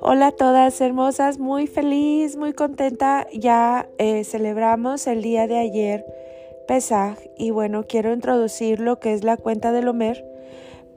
Hola a todas hermosas, muy feliz, muy contenta. Ya eh, celebramos el día de ayer Pesaj y bueno, quiero introducir lo que es la cuenta del Homer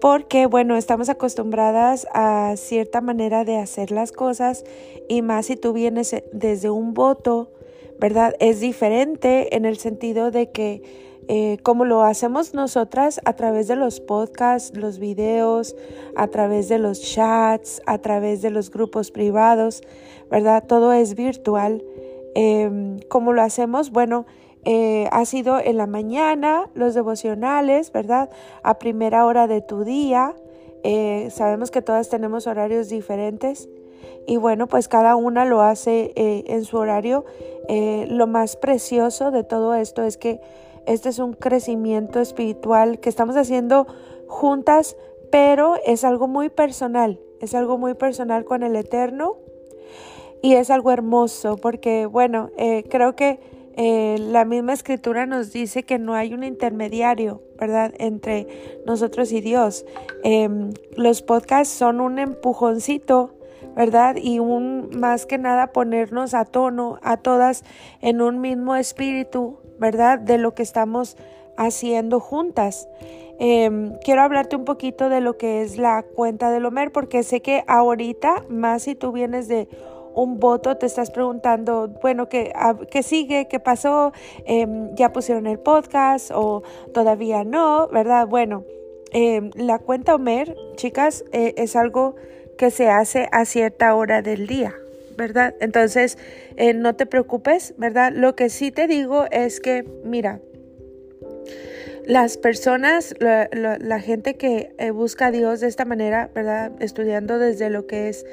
porque bueno, estamos acostumbradas a cierta manera de hacer las cosas y más si tú vienes desde un voto, ¿verdad? Es diferente en el sentido de que eh, como lo hacemos nosotras a través de los podcasts, los videos, a través de los chats, a través de los grupos privados, ¿verdad? Todo es virtual. Eh, ¿Cómo lo hacemos? Bueno, eh, ha sido en la mañana, los devocionales, ¿verdad? A primera hora de tu día. Eh, sabemos que todas tenemos horarios diferentes y bueno, pues cada una lo hace en su horario. lo más precioso de todo esto es que este es un crecimiento espiritual que estamos haciendo juntas, pero es algo muy personal, es algo muy personal con el Eterno y es algo hermoso porque, bueno, eh, creo que eh, la misma escritura nos dice que no hay un intermediario, ¿verdad?, entre nosotros y Dios. Em, los podcasts son un empujoncito ¿verdad? Y un más que nada ponernos a tono a todas en un mismo espíritu, ¿verdad? De lo que estamos haciendo juntas. Em, quiero hablarte un poquito de lo que es la cuenta del Homer, porque sé que ahorita, más si tú vienes de un voto, te estás preguntando, bueno, ¿qué, ¿qué sigue? ¿Qué pasó? Em, ¿Ya pusieron el podcast o todavía no? ¿Verdad? Bueno, em, la cuenta Homer, chicas, eh, es algo que se hace a cierta hora del día. ¿Verdad? Entonces, eh, no te preocupes, ¿verdad? Lo que sí te digo es que, mira, las personas, la, gente que eh, busca a Dios de esta manera, ¿verdad? Estudiando desde lo que es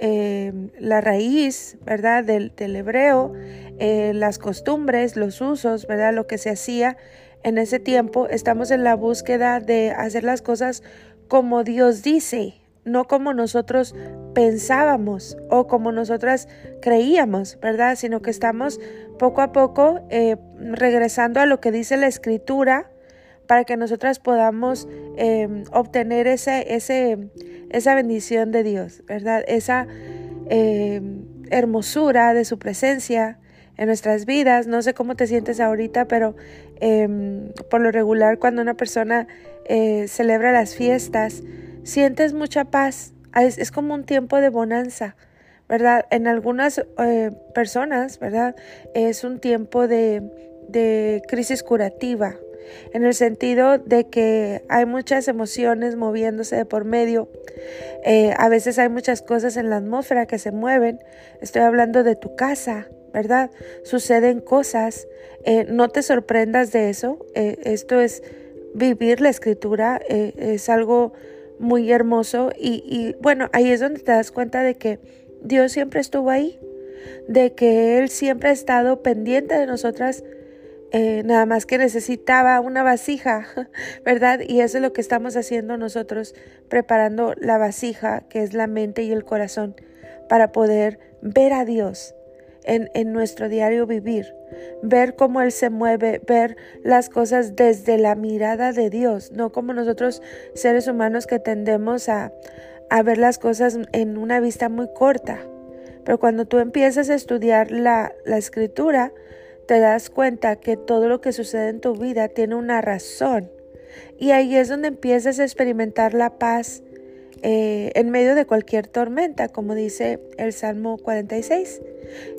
eh, la raíz, ¿verdad? Del, del hebreo, las costumbres, los usos, ¿verdad? Lo que se hacía en ese tiempo, estamos en la búsqueda de hacer las cosas como Dios dice, no como nosotros pensábamos o como nosotras creíamos, ¿verdad? Sino que estamos poco a poco eh, regresando a lo que dice la escritura para que nosotras podamos em, obtener esa bendición de Dios, ¿verdad? Esa em, hermosura de su presencia en nuestras vidas. No sé cómo te sientes ahorita, pero por lo regular cuando una persona eh, celebra las fiestas, sientes mucha paz. Es, como un tiempo de bonanza, ¿verdad? En algunas eh, personas, ¿verdad? Es un tiempo de, de crisis curativa, en el sentido de que hay muchas emociones moviéndose de por medio. Eh, a veces hay muchas cosas en la atmósfera que se mueven. Estoy hablando de tu casa, ¿verdad? Suceden cosas. Eh, no te sorprendas de eso. esto es vivir la escritura. es algo muy hermoso y, bueno, ahí es donde te das cuenta de que Dios siempre estuvo ahí, de que Él siempre ha estado pendiente de nosotras, eh, nada más que necesitaba una vasija, ¿verdad? Y eso es lo que estamos haciendo nosotros, preparando la vasija, que es la mente y el corazón, para poder ver a Dios en, nuestro diario vivir, ver cómo Él se mueve, ver las cosas desde la mirada de Dios, no como nosotros seres humanos que tendemos a, ver las cosas en una vista muy corta. Pero cuando tú empiezas a estudiar la, la escritura, te das cuenta que todo lo que sucede en tu vida tiene una razón. Y ahí es donde empiezas a experimentar la paz eh, en medio de cualquier tormenta, como dice el Salmo 46,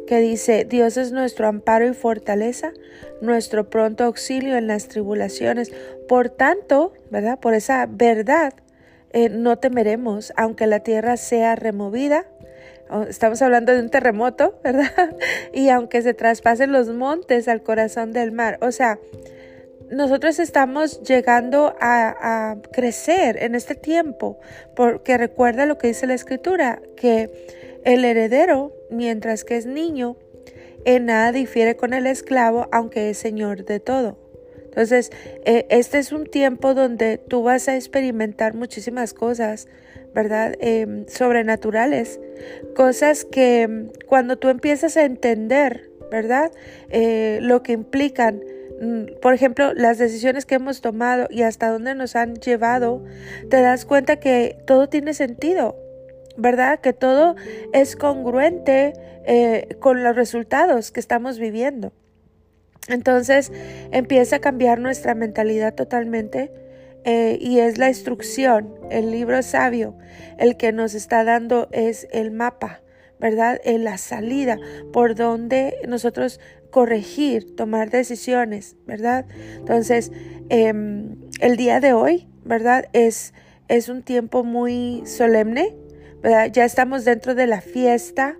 que dice, Dios es nuestro amparo y fortaleza, nuestro pronto auxilio en las tribulaciones. Por tanto, ¿verdad? Por esa verdad, eh, no temeremos, aunque la tierra sea removida. Estamos hablando de un terremoto, ¿verdad? Y aunque se traspasen los montes al corazón del mar. O sea, nosotros estamos llegando a, crecer en este tiempo, porque recuerda lo que dice la escritura, que el heredero, mientras que es niño, en nada difiere con el esclavo, aunque es señor de todo. Entonces, eh, este es un tiempo donde tú vas a experimentar muchísimas cosas, ¿verdad? Em, sobrenaturales, cosas que cuando tú empiezas a entender, ¿verdad? Eh, lo que implican mm, por ejemplo, las decisiones que hemos tomado y hasta dónde nos han llevado, te das cuenta que todo tiene sentido, ¿verdad? Que todo es congruente eh, con los resultados que estamos viviendo. Entonces empieza a cambiar nuestra mentalidad totalmente eh, y es la instrucción, el libro sabio, el que nos está dando es el mapa, ¿verdad? En la salida por donde nosotros corregir, tomar decisiones, ¿verdad? Entonces, em, el día de hoy, ¿verdad? Es, es un tiempo muy solemne, ¿verdad? Ya estamos dentro de la fiesta,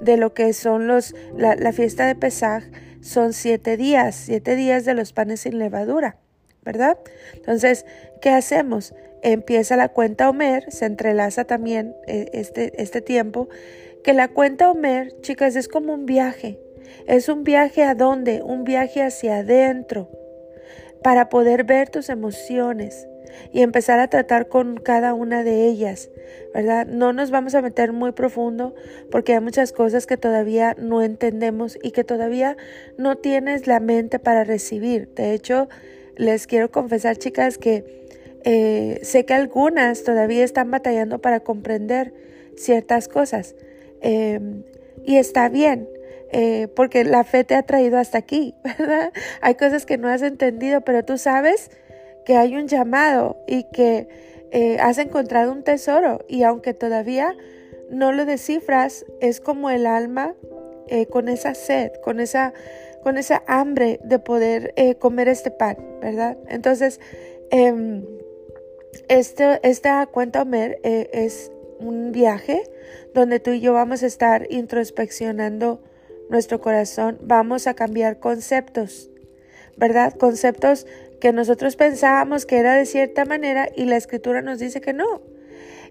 de lo que son los, la, la fiesta de Pesaj, son siete días, siete días de los panes sin levadura, ¿verdad? Entonces, ¿qué hacemos? Empieza la cuenta Homer, se entrelaza también eh, este, este tiempo, que la cuenta Homer, chicas, es como un viaje. Es un viaje a dónde? Un viaje hacia adentro, para poder ver tus emociones, y empezar a tratar con cada una de ellas, ¿verdad? No nos vamos a meter muy profundo porque hay muchas cosas que todavía no entendemos y que todavía no tienes la mente para recibir. De hecho, les quiero confesar, chicas, que eh, sé que algunas todavía están batallando para comprender ciertas cosas. Em, y está bien, eh, porque la fe te ha traído hasta aquí, ¿verdad? Hay cosas que no has entendido, pero tú sabes que hay un llamado y que eh, has encontrado un tesoro y aunque todavía no lo descifras, es como el alma eh, con esa sed, con esa, con esa hambre de poder comer este pan, ¿verdad? Entonces, eh, esta cuenta Homer es un viaje donde tú y yo vamos a estar introspeccionando nuestro corazón, vamos a cambiar conceptos, ¿verdad? Conceptos que nosotros pensábamos que era de cierta manera y la escritura nos dice que no.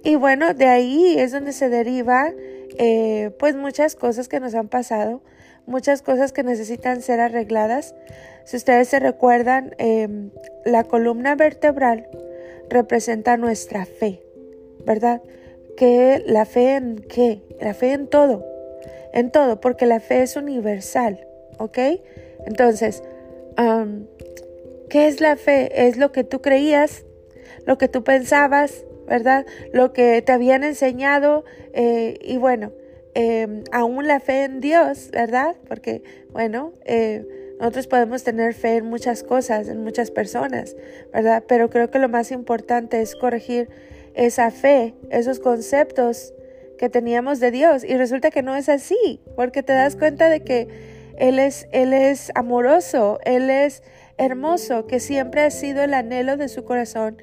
Y bueno, de ahí es donde se derivan eh, pues muchas cosas que nos han pasado, muchas cosas que necesitan ser arregladas. Si ustedes se recuerdan, em, la columna vertebral representa nuestra fe, ¿verdad? Que la fe en qué? La fe en todo, en todo, porque la fe es universal, ¿ok? Entonces, ¿Qué es la fe? Es lo que tú creías, lo que tú pensabas, ¿verdad? Lo que te habían enseñado eh, y bueno, em, aún la fe en Dios, ¿verdad? Porque, bueno, eh, nosotros podemos tener fe en muchas cosas, en muchas personas, ¿verdad? Pero creo que lo más importante es corregir esa fe, esos conceptos que teníamos de Dios. Y resulta que no es así, porque te das cuenta de que Él es, Él es amoroso, Él es hermoso que siempre ha sido el anhelo de su corazón,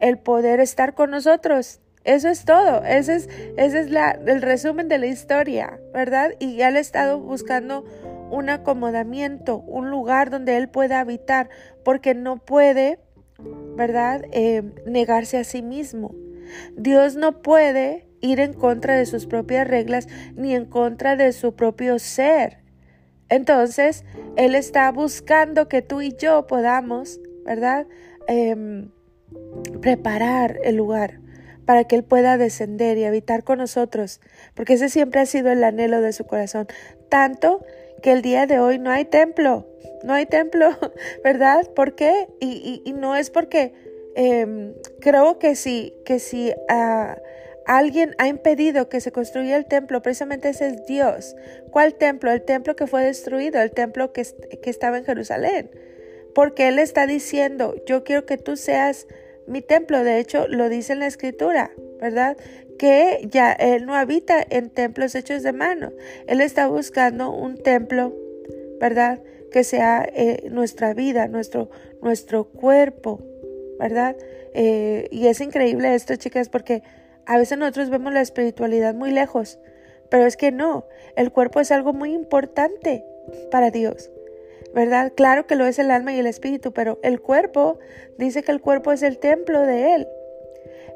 el poder estar con nosotros. Eso es todo, ese es, ese es la, el resumen de la historia, ¿verdad? Y él ha estado buscando un acomodamiento, un lugar donde él pueda habitar, porque no puede, ¿verdad?, eh, negarse a sí mismo. Dios no puede ir en contra de sus propias reglas ni en contra de su propio ser. Entonces, Él está buscando que tú y yo podamos, ¿verdad? Em, preparar el lugar para que Él pueda descender y habitar con nosotros, porque ese siempre ha sido el anhelo de su corazón. Tanto que el día de hoy no hay templo, no hay templo, ¿verdad? ¿Por qué? Y, no es porque em, creo que sí, que si... Ah, Alguien ha impedido que se construya el templo, precisamente ese es Dios. ¿Cuál templo? El templo que fue destruido, el templo que, que estaba en Jerusalén. Porque Él está diciendo, yo quiero que tú seas mi templo. De hecho, lo dice en la escritura, ¿verdad? Que ya Él no habita en templos hechos de mano. Él está buscando un templo, ¿verdad? Que sea eh, nuestra vida, nuestro, nuestro cuerpo, ¿verdad? Eh, y es increíble esto, chicas, porque a veces nosotros vemos la espiritualidad muy lejos, pero es que no, el cuerpo es algo muy importante para Dios. ¿Verdad? Claro que lo es el alma y el espíritu, pero el cuerpo dice que el cuerpo es el templo de Él.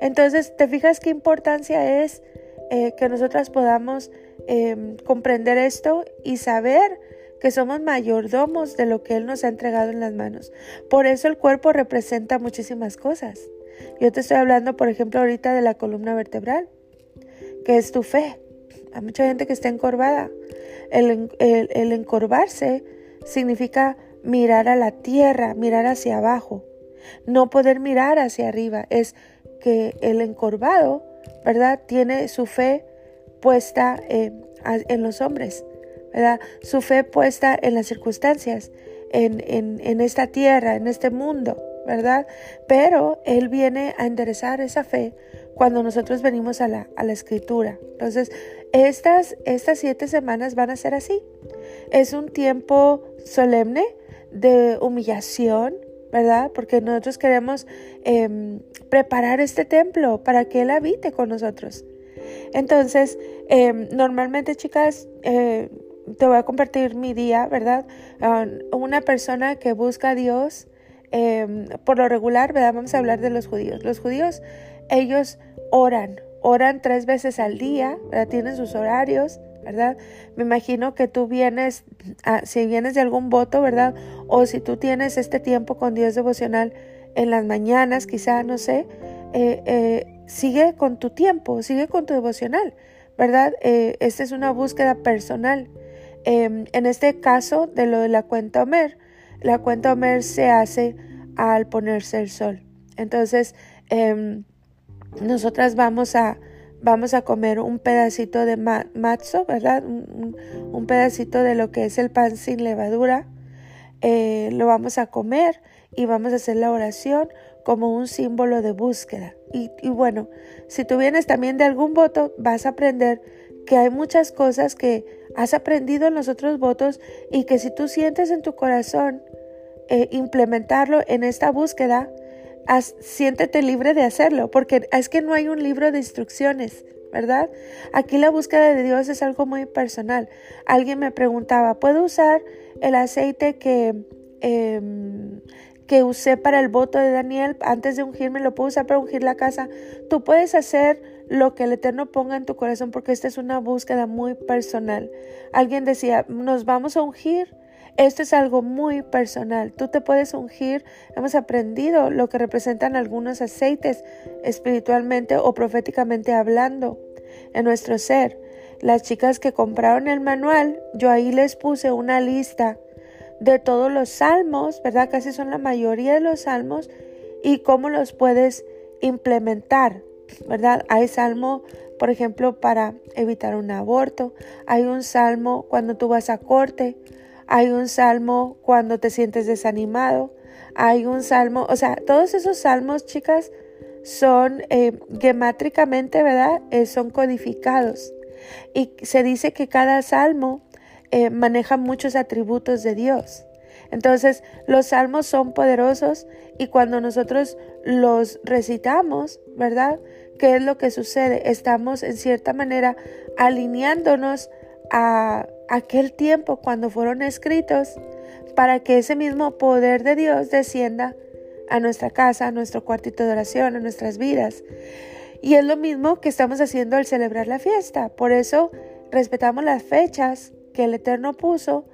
Entonces, ¿te fijas qué importancia es eh, que nosotras podamos em, comprender esto y saber que somos mayordomos de lo que Él nos ha entregado en las manos? Por eso el cuerpo representa muchísimas cosas. Yo te estoy hablando, por ejemplo, ahorita de la columna vertebral, que es tu fe. Hay mucha gente que está encorvada. El, encorvarse significa mirar a la tierra, mirar hacia abajo, no poder mirar hacia arriba. Es que el encorvado, ¿verdad? Tiene su fe puesta en los hombres, Su fe puesta en las circunstancias, en, en esta tierra, en este mundo, ¿verdad? Pero Él viene a enderezar esa fe cuando nosotros venimos a la, a la escritura. Entonces, estas, estas siete semanas van a ser así. Es un tiempo solemne de humillación, ¿verdad? Porque nosotros queremos em, preparar este templo para que Él habite con nosotros. Entonces, em, normalmente, chicas, eh, te voy a compartir mi día, ¿verdad? Ah, una persona que busca a Dios, em, por lo regular, ¿verdad? Vamos a hablar de los judíos. Los judíos ellos oran, oran tres veces al día, ¿verdad? tienen sus horarios, ¿verdad? Me imagino que tú vienes, si vienes de algún voto, ¿verdad? O si tú tienes este tiempo con Dios devocional en las mañanas, quizá, no sé, eh, eh, sigue con tu tiempo, sigue con tu devocional, ¿verdad? Eh, esta es una búsqueda personal. Em, en este caso de lo de la cuenta Homer, la cuenta Homer se hace al ponerse el sol. Entonces, em, nosotras vamos a, vamos a comer un pedacito de matzo, ¿verdad? Un, pedacito de lo que es el pan sin levadura. Eh, lo vamos a comer y vamos a hacer la oración como un símbolo de búsqueda. Y bueno, si tú vienes también de algún voto, vas a aprender que hay muchas cosas que has aprendido en los otros votos y que si tú sientes en tu corazón eh, implementarlo en esta búsqueda, siéntete libre de hacerlo, porque es que no hay un libro de instrucciones, ¿verdad? Aquí la búsqueda de Dios es algo muy personal. Alguien me preguntaba, ¿puedo usar el aceite que, em, que usé para el voto de Daniel antes de ungirme? ¿Lo puedo usar para ungir la casa? Tú puedes hacer lo que el Eterno ponga en tu corazón, porque esta es una búsqueda muy personal. Alguien decía, nos vamos a ungir esto es algo muy personal. Tú te puedes ungir. Hemos aprendido lo que representan algunos aceites espiritualmente o proféticamente hablando en nuestro ser. Las chicas que compraron el manual, yo ahí les puse una lista de todos los salmos, ¿verdad? Casi son la mayoría de los salmos y cómo los puedes implementar, ¿verdad? Hay salmo, por ejemplo, para evitar un aborto. Hay un salmo cuando tú vas a corte. Hay un salmo cuando te sientes desanimado. Hay un salmo, o sea, todos esos salmos, chicas, son eh, gemátricamente, ¿verdad? Eh, son codificados. Y se dice que cada salmo eh, maneja muchos atributos de Dios. Entonces, los salmos son poderosos y cuando nosotros los recitamos, ¿verdad? ¿Qué es lo que sucede? Estamos en cierta manera alineándonos a aquel tiempo cuando fueron escritos para que ese mismo poder de Dios descienda a nuestra casa, a nuestro cuartito de oración, a nuestras vidas. Y es lo mismo que estamos haciendo al celebrar la fiesta. Por eso respetamos las fechas que el Eterno puso,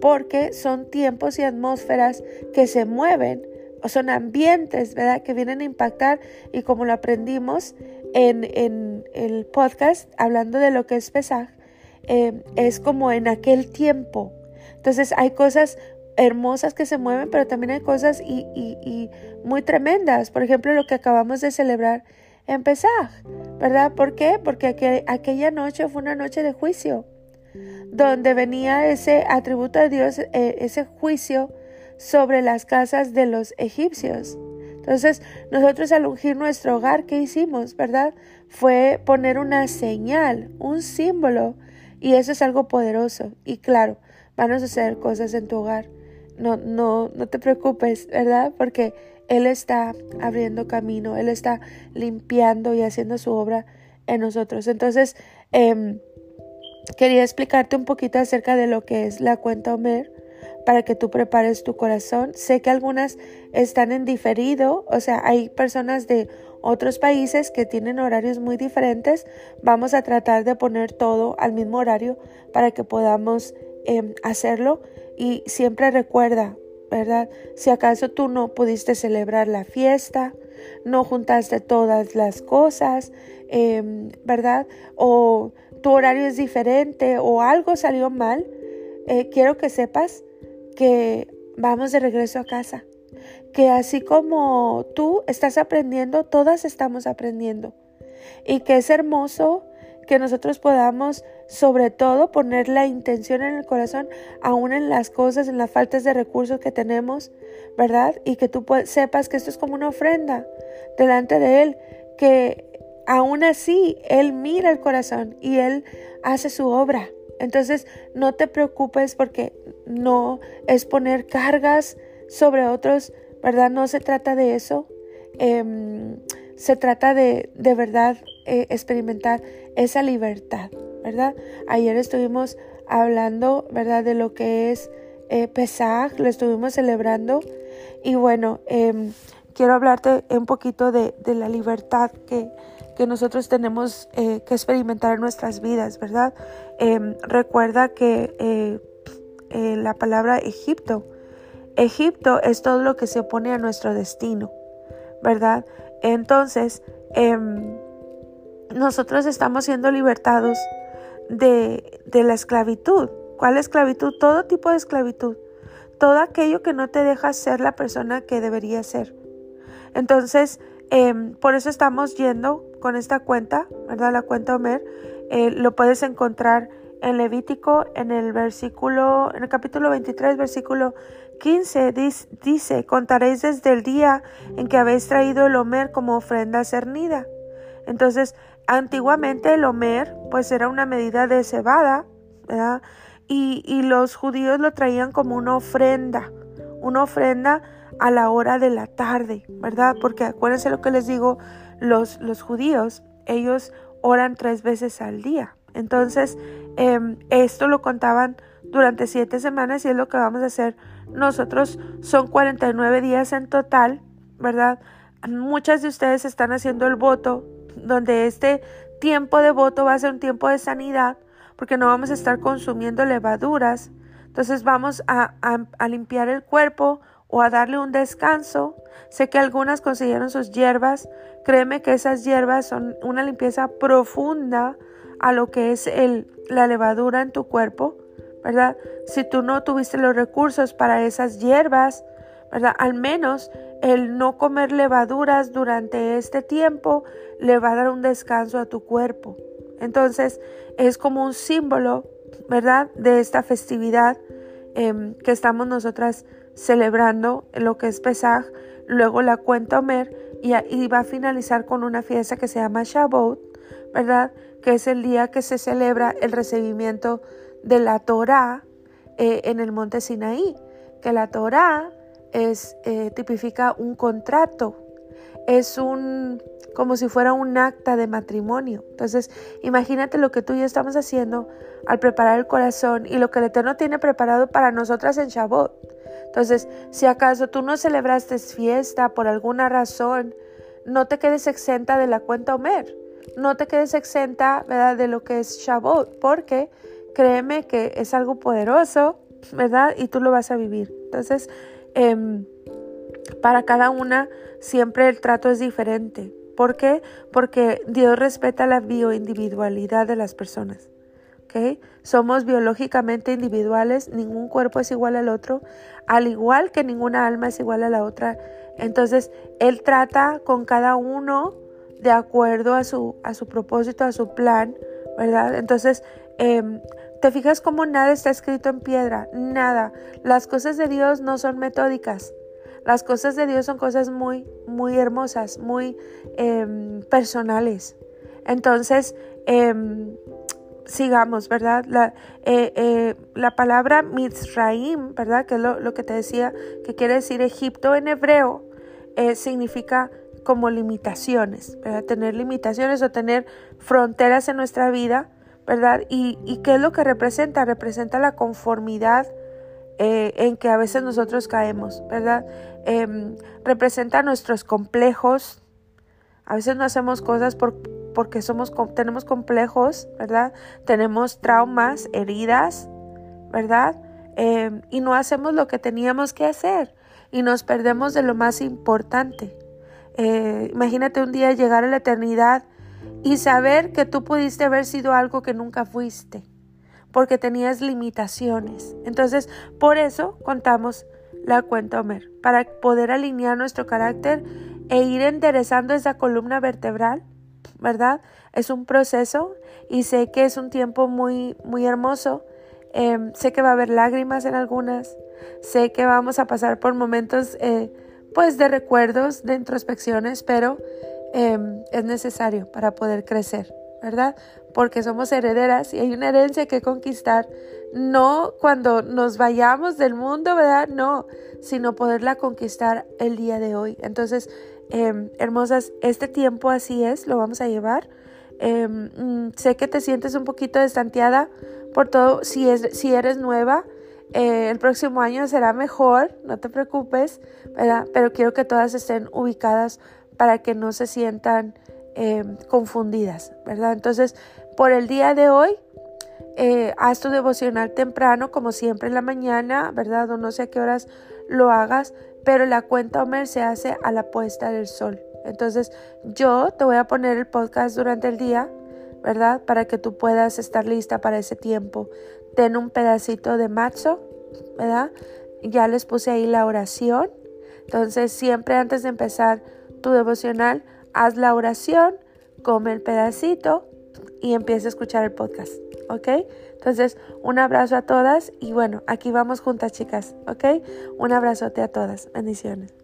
porque son tiempos y atmósferas que se mueven, son ambientes, ¿verdad?, que vienen a impactar. Y como lo aprendimos en, en el podcast, hablando de lo que es Pesaj, Em, es como en aquel tiempo. Entonces hay cosas hermosas que se mueven, pero también hay cosas y, muy tremendas. Por ejemplo, lo que acabamos de celebrar en Pesaj, ¿verdad? ¿Por qué? Porque aquella noche fue una noche de juicio, donde venía ese atributo de Dios, eh, ese juicio sobre las casas de los egipcios. Entonces, nosotros al ungir nuestro hogar, ¿qué hicimos, verdad? Fue poner una señal, un símbolo y eso es algo poderoso. Y claro, van a suceder cosas en tu hogar. No, no, no te preocupes, ¿verdad? Porque Él está abriendo camino, Él está limpiando y haciendo su obra en nosotros. Entonces, em, quería explicarte un poquito acerca de lo que es la cuenta Homer para que tú prepares tu corazón. Sé que algunas están en diferido, o sea, hay personas de otros países que tienen horarios muy diferentes, vamos a tratar de poner todo al mismo horario para que podamos em, hacerlo. Y siempre recuerda, ¿verdad? Si acaso tú no pudiste celebrar la fiesta, no juntaste todas las cosas, em, ¿verdad? O tu horario es diferente o algo salió mal, eh, quiero que sepas que vamos de regreso a casa. Que así como tú estás aprendiendo, todas estamos aprendiendo. Y que es hermoso que nosotros podamos sobre todo poner la intención en el corazón, aún en las cosas, en las faltas de recursos que tenemos, ¿verdad? Y que tú sepas que esto es como una ofrenda delante de Él, que aún así Él mira el corazón y Él hace su obra. Entonces, no te preocupes porque no es poner cargas sobre otros, ¿verdad? No se trata de eso. Em, se trata de, de verdad, eh, experimentar esa libertad, ¿verdad? Ayer estuvimos hablando, ¿verdad? De lo que es eh, Pesaj, lo estuvimos celebrando. Y bueno, em, quiero hablarte un poquito de, de la libertad que, que nosotros tenemos eh, que experimentar en nuestras vidas, ¿verdad? Em, recuerda que eh, eh, la palabra Egipto, Egipto es todo lo que se opone a nuestro destino, ¿verdad? Entonces, em, nosotros estamos siendo libertados de, la esclavitud. ¿Cuál esclavitud? Todo tipo de esclavitud. Todo aquello que no te deja ser la persona que debería ser. Entonces, Em, por eso estamos yendo con esta cuenta, ¿verdad? La cuenta Omer. Eh, lo puedes encontrar en Levítico, en el versículo, en el capítulo 23, versículo 15, dice, contaréis desde el día en que habéis traído el Omer como ofrenda cernida. Entonces, antiguamente el Omer, pues era una medida de cebada, ¿verdad? Y, y los judíos lo traían como una ofrenda, una ofrenda a la hora de la tarde, ¿verdad? Porque acuérdense lo que les digo, los, los judíos, ellos oran tres veces al día. Entonces, em, esto lo contaban durante siete semanas y es lo que vamos a hacer nosotros. Son 49 días en total, ¿verdad? Muchas de ustedes están haciendo el voto, donde este tiempo de voto va a ser un tiempo de sanidad, porque no vamos a estar consumiendo levaduras. Entonces vamos a, a limpiar el cuerpo, o a darle un descanso. Sé que algunas consiguieron sus hierbas. Créeme que esas hierbas son una limpieza profunda a lo que es el, la levadura en tu cuerpo, ¿verdad? Si tú no tuviste los recursos para esas hierbas, ¿verdad? Al menos el no comer levaduras durante este tiempo le va a dar un descanso a tu cuerpo. Entonces es como un símbolo, ¿verdad? De esta festividad em, que estamos nosotras celebrando lo que es Pesaj, luego la cuenta Omer y, va a finalizar con una fiesta que se llama Shavuot, ¿verdad? Que es el día que se celebra el recibimiento de la Torah eh, en el monte Sinaí, que la Torah es, eh, tipifica un contrato, es un, como si fuera un acta de matrimonio. Entonces, imagínate lo que tú y yo estamos haciendo al preparar el corazón y lo que el Eterno tiene preparado para nosotras en Shavuot. Entonces, si acaso tú no celebraste fiesta por alguna razón, no te quedes exenta de la cuenta Omer. No te quedes exenta, ¿verdad?, de lo que es Shavuot, porque créeme que es algo poderoso, ¿verdad? Y tú lo vas a vivir. Entonces, em, para cada una siempre el trato es diferente. ¿Por qué? Porque Dios respeta la bioindividualidad de las personas. Somos biológicamente individuales, ningún cuerpo es igual al otro, al igual que ninguna alma es igual a la otra. Entonces, Él trata con cada uno de acuerdo a su, a su propósito, a su plan, ¿verdad? Entonces, em, te fijas cómo nada está escrito en piedra, nada. Las cosas de Dios no son metódicas. Las cosas de Dios son cosas muy, muy hermosas, muy em, personales. Entonces, em, sigamos, ¿verdad? La, eh, eh, la palabra Mitzraim, ¿verdad? Que es lo, que te decía, que quiere decir Egipto en hebreo, eh, significa como limitaciones, ¿verdad? Tener limitaciones o tener fronteras en nuestra vida, ¿verdad? ¿Y, y qué es lo que representa? Representa la conformidad en que a veces nosotros caemos, ¿verdad? Em, representa nuestros complejos. A veces no hacemos cosas por porque somos, tenemos complejos, ¿verdad? Tenemos traumas, heridas, ¿verdad? Em, y no hacemos lo que teníamos que hacer y nos perdemos de lo más importante. Eh, imagínate un día llegar a la eternidad y saber que tú pudiste haber sido algo que nunca fuiste, porque tenías limitaciones. Entonces, por eso contamos la cuenta Omer, para poder alinear nuestro carácter e ir enderezando esa columna vertebral, ¿verdad? Es un proceso y sé que es un tiempo muy, muy hermoso. Em, sé que va a haber lágrimas en algunas, sé que vamos a pasar por momentos eh, pues de recuerdos, de introspecciones, pero em, es necesario para poder crecer, ¿verdad? Porque somos herederas y hay una herencia que conquistar, no cuando nos vayamos del mundo, ¿verdad? No, sino poderla conquistar el día de hoy. Entonces, em, hermosas, este tiempo así es, lo vamos a llevar. Em, mm, sé que te sientes un poquito destanteada por todo, si, es, si eres nueva, eh, el próximo año será mejor, no te preocupes, ¿verdad? Pero quiero que todas estén ubicadas para que no se sientan em, confundidas, ¿verdad? Entonces, por el día de hoy, eh, haz tu devocional temprano, como siempre en la mañana, ¿verdad? O no sé a qué horas lo hagas, pero la cuenta Homer se hace a la puesta del sol. Entonces, yo te voy a poner el podcast durante el día, ¿verdad? Para que tú puedas estar lista para ese tiempo. Ten un pedacito de macho, ¿verdad? Ya les puse ahí la oración. Entonces, siempre antes de empezar tu devocional, haz la oración, come el pedacito y empieza a escuchar el podcast, ¿ok? Entonces, un abrazo a todas y bueno, aquí vamos juntas, chicas, ¿ok? Un abrazote a todas. Bendiciones.